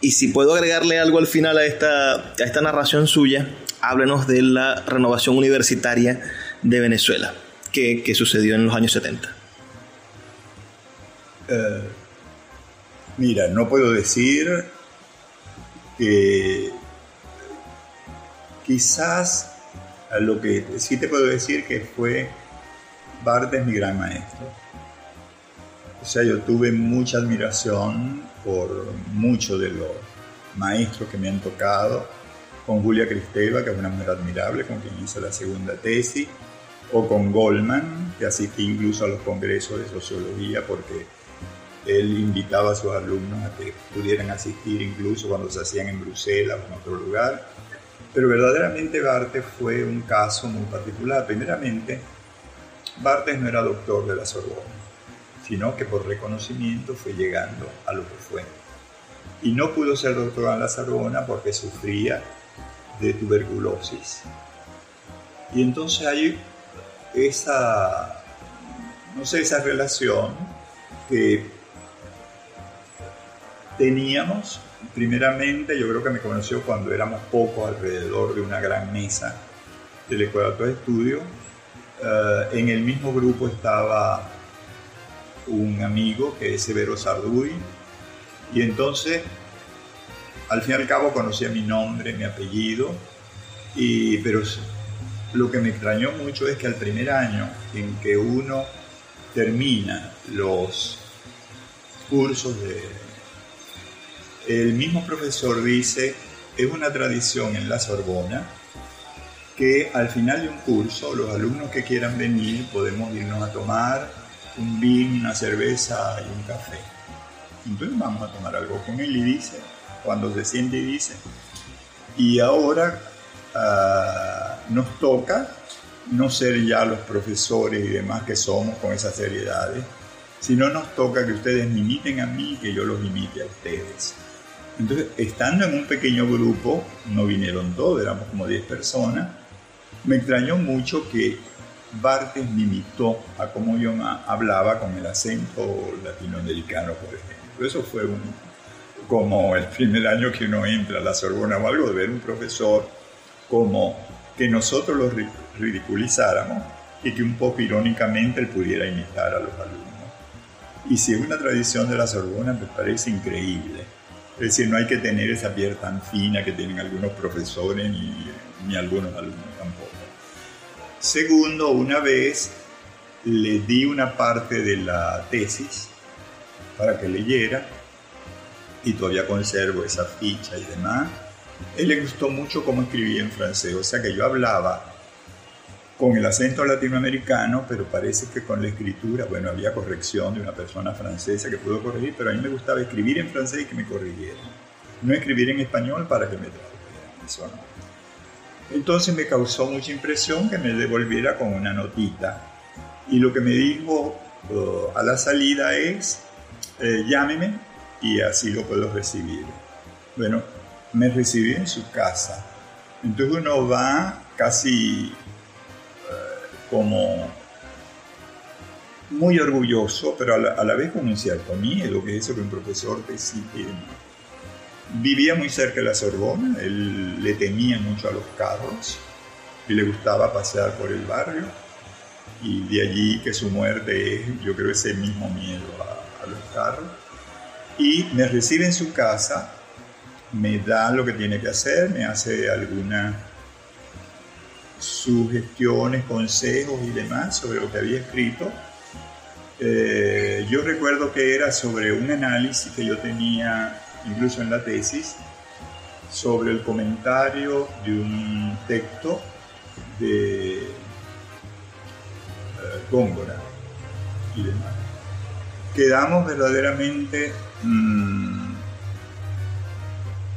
Y si puedo agregarle algo al final a esta, a esta narración suya, háblenos de la renovación universitaria de Venezuela, que, que sucedió en los años 70. Eh, mira, no puedo decir que quizás lo que sí te puedo decir que fue Bartes mi gran maestro. O sea, yo tuve mucha admiración por muchos de los maestros que me han tocado, con Julia Cristeva, que es una mujer admirable, con quien hice la segunda tesis, o con Goldman, que asistí incluso a los congresos de sociología porque él invitaba a sus alumnos a que pudieran asistir incluso cuando se hacían en Bruselas o en otro lugar. Pero verdaderamente Bartes fue un caso muy particular. Primeramente, Bartes no era doctor de la Sorbona, sino que por reconocimiento fue llegando a lo que fue. Y no pudo ser doctor en la Sorbona porque sufría de tuberculosis. Y entonces hay esa, no sé, esa relación que teníamos, primeramente, yo creo que me conoció cuando éramos pocos alrededor de una gran mesa del Ecuador de Estudio. Eh, en el mismo grupo estaba un amigo que es Severo Sarduy, y entonces, al fin y al cabo, conocía mi nombre, mi apellido, y, pero lo que me extrañó mucho es que al primer año en que uno termina los cursos de... El mismo profesor dice, es una tradición en la Sorbona que al final de un curso los alumnos que quieran venir podemos irnos a tomar un vino, una cerveza y un café. Entonces vamos a tomar algo con él y dice, cuando se siente y dice, y ahora ah, nos toca no ser ya los profesores y demás que somos con esas seriedades, sino nos toca que ustedes me imiten a mí y que yo los imite a ustedes. Entonces, estando en un pequeño grupo, no vinieron todos, éramos como 10 personas, me extrañó mucho que Bartes me imitó a cómo yo hablaba con el acento latinoamericano, por ejemplo. Eso fue como el primer año que uno entra a la Sorbona o algo, de ver un profesor como que nosotros lo ridiculizáramos y que un poco irónicamente él pudiera imitar a los alumnos. Y si es una tradición de la Sorbona, me parece increíble. Es decir, no hay que tener esa piel tan fina que tienen algunos profesores ni, ni algunos alumnos tampoco. Segundo, una vez le di una parte de la tesis para que leyera y todavía conservo esa ficha y demás. Él le gustó mucho cómo escribía en francés, o sea que yo hablaba con el acento latinoamericano, pero parece que con la escritura, bueno, había corrección de una persona francesa que pudo corregir, pero a mí me gustaba escribir en francés y que me corrigieran. No escribir en español para que me tradujeran, eso no. Entonces me causó mucha impresión que me devolviera con una notita. Y lo que me dijo uh, a la salida es, eh, llámeme y así lo puedo recibir. Bueno, me recibí en su casa. Entonces uno va casi como muy orgulloso, pero a la, vez con un cierto miedo, que es eso que un profesor te Vivía muy cerca de la Sorbona, él le temía mucho a los carros y le gustaba pasear por el barrio y de allí que su muerte es, yo creo, ese mismo miedo a, los carros. Y me recibe en su casa, me da lo que tiene que hacer, me hace algunas sugestiones, consejos y demás sobre lo que había escrito. Eh, yo recuerdo que era sobre un análisis que yo tenía incluso en la tesis, sobre el comentario de un texto de eh, Góngora y demás. Quedamos verdaderamente mm,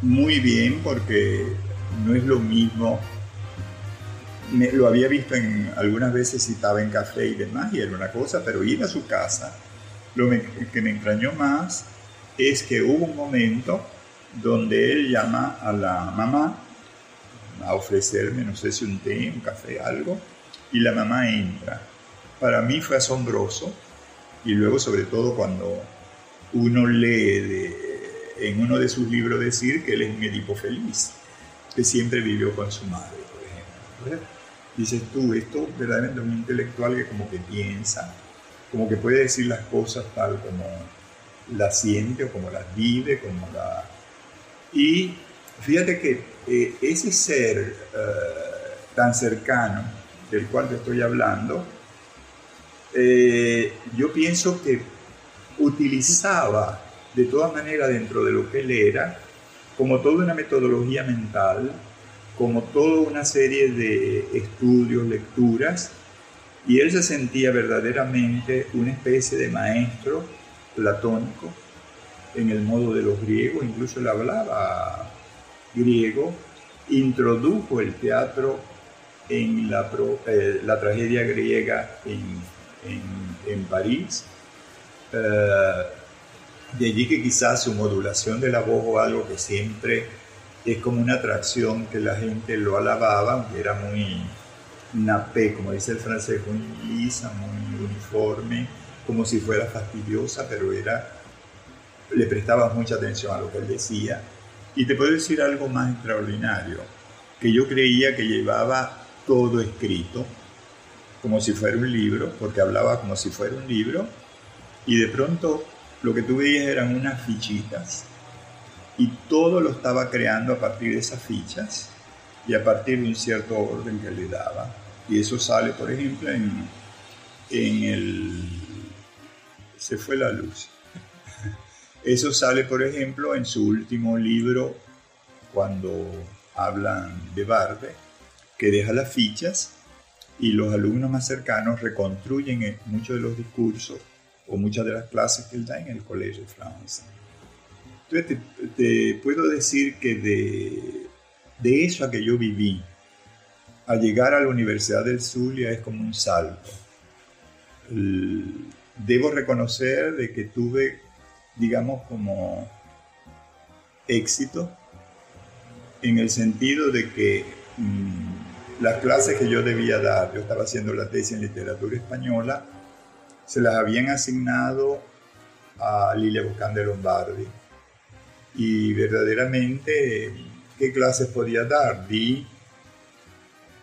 muy bien porque no es lo mismo. Lo había visto en algunas veces citaba en café y demás y era una cosa, pero ir a su casa, lo que me extrañó más es que hubo un momento donde él llama a la mamá a ofrecerme, no sé si un té, un café, algo, y la mamá entra. Para mí fue asombroso, y luego sobre todo cuando uno lee en uno de sus libros decir que él es un Edipo feliz, que siempre vivió con su madre, por ejemplo. Dices tú, esto verdaderamente es un intelectual que como que piensa, como que puede decir las cosas tal como la siente o como la vive, como la... Y fíjate que eh, ese ser eh, tan cercano del cual te estoy hablando, eh, yo pienso que utilizaba de todas maneras dentro de lo que él era, como toda una metodología mental, como toda una serie de estudios, lecturas, y él se sentía verdaderamente una especie de maestro platónico en el modo de los griegos, incluso él hablaba griego, introdujo el teatro en la, eh, la tragedia griega en, en, París. Eh, de allí que quizás su modulación de la voz o algo que siempre es como una atracción que la gente lo alababa, era muy napé, como dice el francés, muy lisa, muy uniforme como si fuera fastidiosa, pero era, le prestaba mucha atención a lo que él decía. Y te puedo decir algo más extraordinario, que yo creía que llevaba todo escrito, como si fuera un libro, porque hablaba como si fuera un libro, y de pronto lo que tú veías eran unas fichitas, y todo lo estaba creando a partir de esas fichas y a partir de un cierto orden que le daba. Y eso sale, por ejemplo, en, en el... Se fue la luz. Eso sale, por ejemplo, en su último libro, cuando hablan de Barbe, que deja las fichas y los alumnos más cercanos reconstruyen muchos de los discursos o muchas de las clases que él da en el Colegio de Francia. Entonces te, puedo decir que de, de, eso a que yo viví, a llegar a la Universidad del Zulia es como un salto. Debo reconocer de que tuve digamos, como éxito en el sentido de que mm, las clases que yo debía dar, yo estaba haciendo la tesis en literatura española, se las habían asignado a Lilia Buscán de Lombardi. Y verdaderamente, ¿qué clases podía dar? Di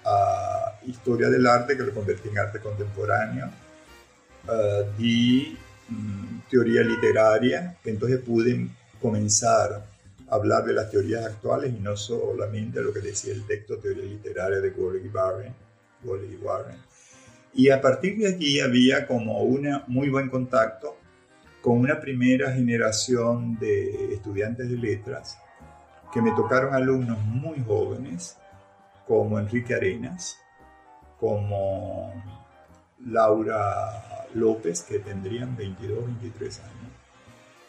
a Historia del Arte, que lo convertí en arte contemporáneo. Uh, di Mm, teoría literaria, que entonces pude comenzar a hablar de las teorías actuales y no solamente lo que decía el texto teoría literaria de Wally Warren, Warren. Y a partir de allí había como un muy buen contacto con una primera generación de estudiantes de letras que me tocaron alumnos muy jóvenes, como Enrique Arenas, como Laura López, que tendrían 22, 23 años,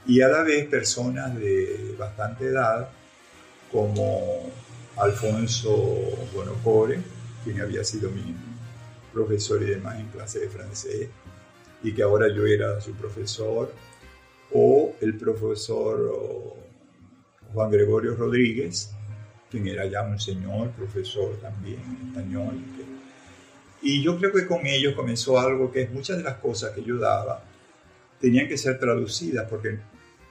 y a la vez personas de bastante edad, como Alfonso Bonocore, quien había sido mi profesor y demás en clase de francés, y que ahora yo era su profesor, o el profesor Juan Gregorio Rodríguez, quien era ya un señor profesor también español, y yo creo que con ellos comenzó algo que muchas de las cosas que yo daba tenían que ser traducidas porque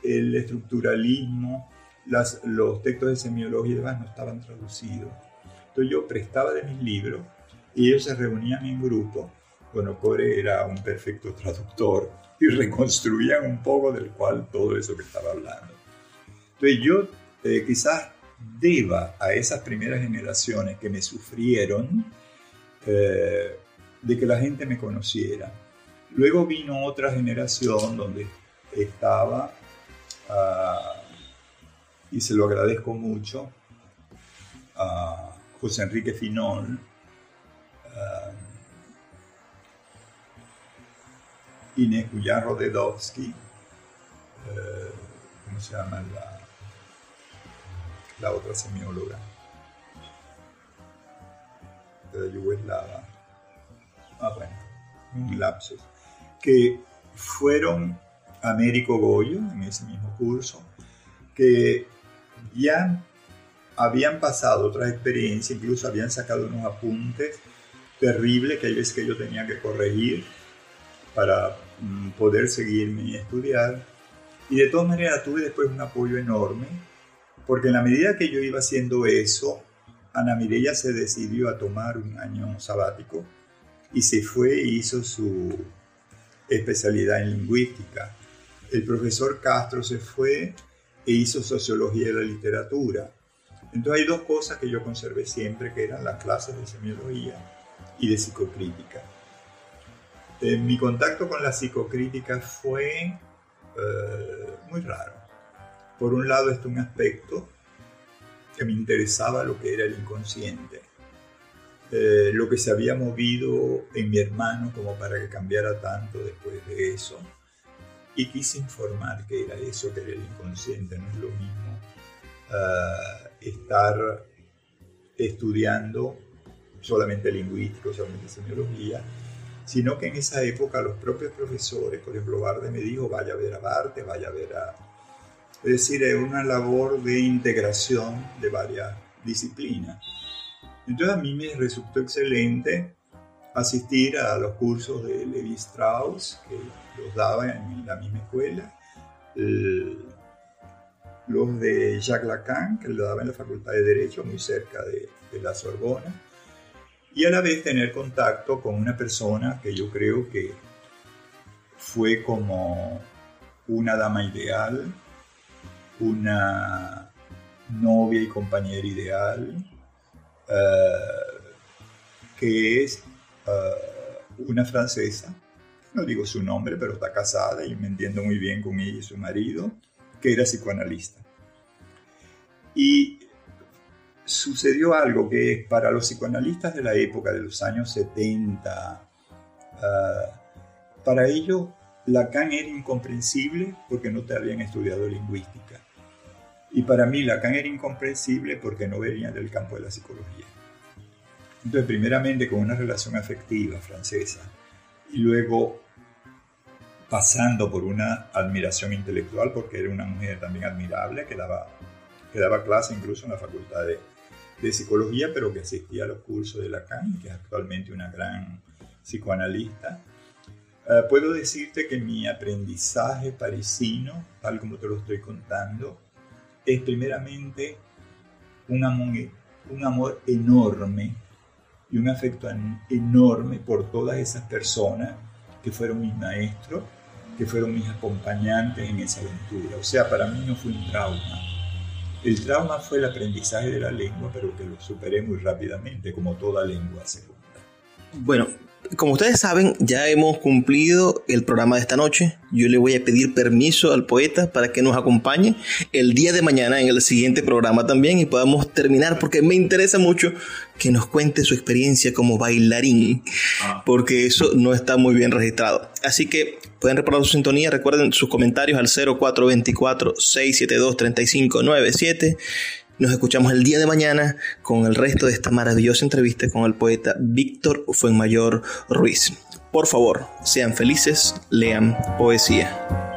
el estructuralismo, las, los textos de semiología y demás no estaban traducidos. Entonces yo prestaba de mis libros y ellos se reunían en grupo. Bueno, Core era un perfecto traductor y reconstruían un poco del cual todo eso que estaba hablando. Entonces yo eh, quizás deba a esas primeras generaciones que me sufrieron, eh, de que la gente me conociera. Luego vino otra generación donde estaba, ah, y se lo agradezco mucho, a José Enrique Finol, uh, Inés Guyán Rodedowski, eh, ¿cómo se llama la, otra semióloga? de la Yugoslava, ah, bueno, un lapsus, que fueron Américo Goyo en ese mismo curso, que ya habían pasado otras experiencias, incluso habían sacado unos apuntes terribles que hay veces que yo tenía que corregir para poder seguirme y estudiar. Y de todas maneras tuve después un apoyo enorme, porque en la medida que yo iba haciendo eso, Ana Mireya se decidió a tomar un año sabático y se fue e hizo su especialidad en lingüística. El profesor Castro se fue e hizo sociología de la literatura. Entonces hay dos cosas que yo conservé siempre, que eran las clases de semiología y de psicocrítica. Eh, mi contacto con la psicocrítica fue eh, muy raro. Por un lado, este un aspecto que me interesaba lo que era el inconsciente, eh, lo que se había movido en mi hermano como para que cambiara tanto después de eso. Y quise informar que era eso, que era el inconsciente, no es lo mismo eh, estar estudiando solamente lingüístico, solamente semiología, sino que en esa época los propios profesores, por ejemplo, Barde me dijo, vaya a ver a Barthes, vaya a ver a es decir, es una labor de integración de varias disciplinas. Entonces a mí me resultó excelente asistir a los cursos de Levi Strauss, que los daba en la misma escuela, los de Jacques Lacan, que lo daba en la Facultad de Derecho, muy cerca de, de la Sorbona, y a la vez tener contacto con una persona que yo creo que fue como una dama ideal, una novia y compañera ideal, eh, que es uh, una francesa, no digo su nombre, pero está casada y me entiendo muy bien con ella y su marido, que era psicoanalista. Y sucedió algo que para los psicoanalistas de la época de los años 70, uh, para ellos Lacan era incomprensible porque no te habían estudiado lingüística. Y para mí Lacan era incomprensible porque no venía del campo de la psicología. Entonces, primeramente con una relación afectiva francesa y luego pasando por una admiración intelectual porque era una mujer también admirable que daba, que daba clase incluso en la facultad de, de psicología, pero que asistía a los cursos de Lacan, que es actualmente una gran psicoanalista. Uh, puedo decirte que mi aprendizaje parisino, tal como te lo estoy contando, es primeramente un amor, un amor enorme y un afecto enorme por todas esas personas que fueron mis maestros, que fueron mis acompañantes en esa aventura. O sea, para mí no fue un trauma. El trauma fue el aprendizaje de la lengua, pero que lo superé muy rápidamente, como toda lengua segunda. Bueno, como ustedes saben, ya hemos cumplido el programa de esta noche. Yo le voy a pedir permiso al poeta para que nos acompañe el día de mañana en el siguiente programa también y podamos terminar porque me interesa mucho que nos cuente su experiencia como bailarín, ah. porque eso no está muy bien registrado. Así que pueden reparar su sintonía, recuerden sus comentarios al 0424 672 3597 nos escuchamos el día de mañana con el resto de esta maravillosa entrevista con el poeta Víctor Fuenmayor Ruiz. Por favor, sean felices, lean poesía.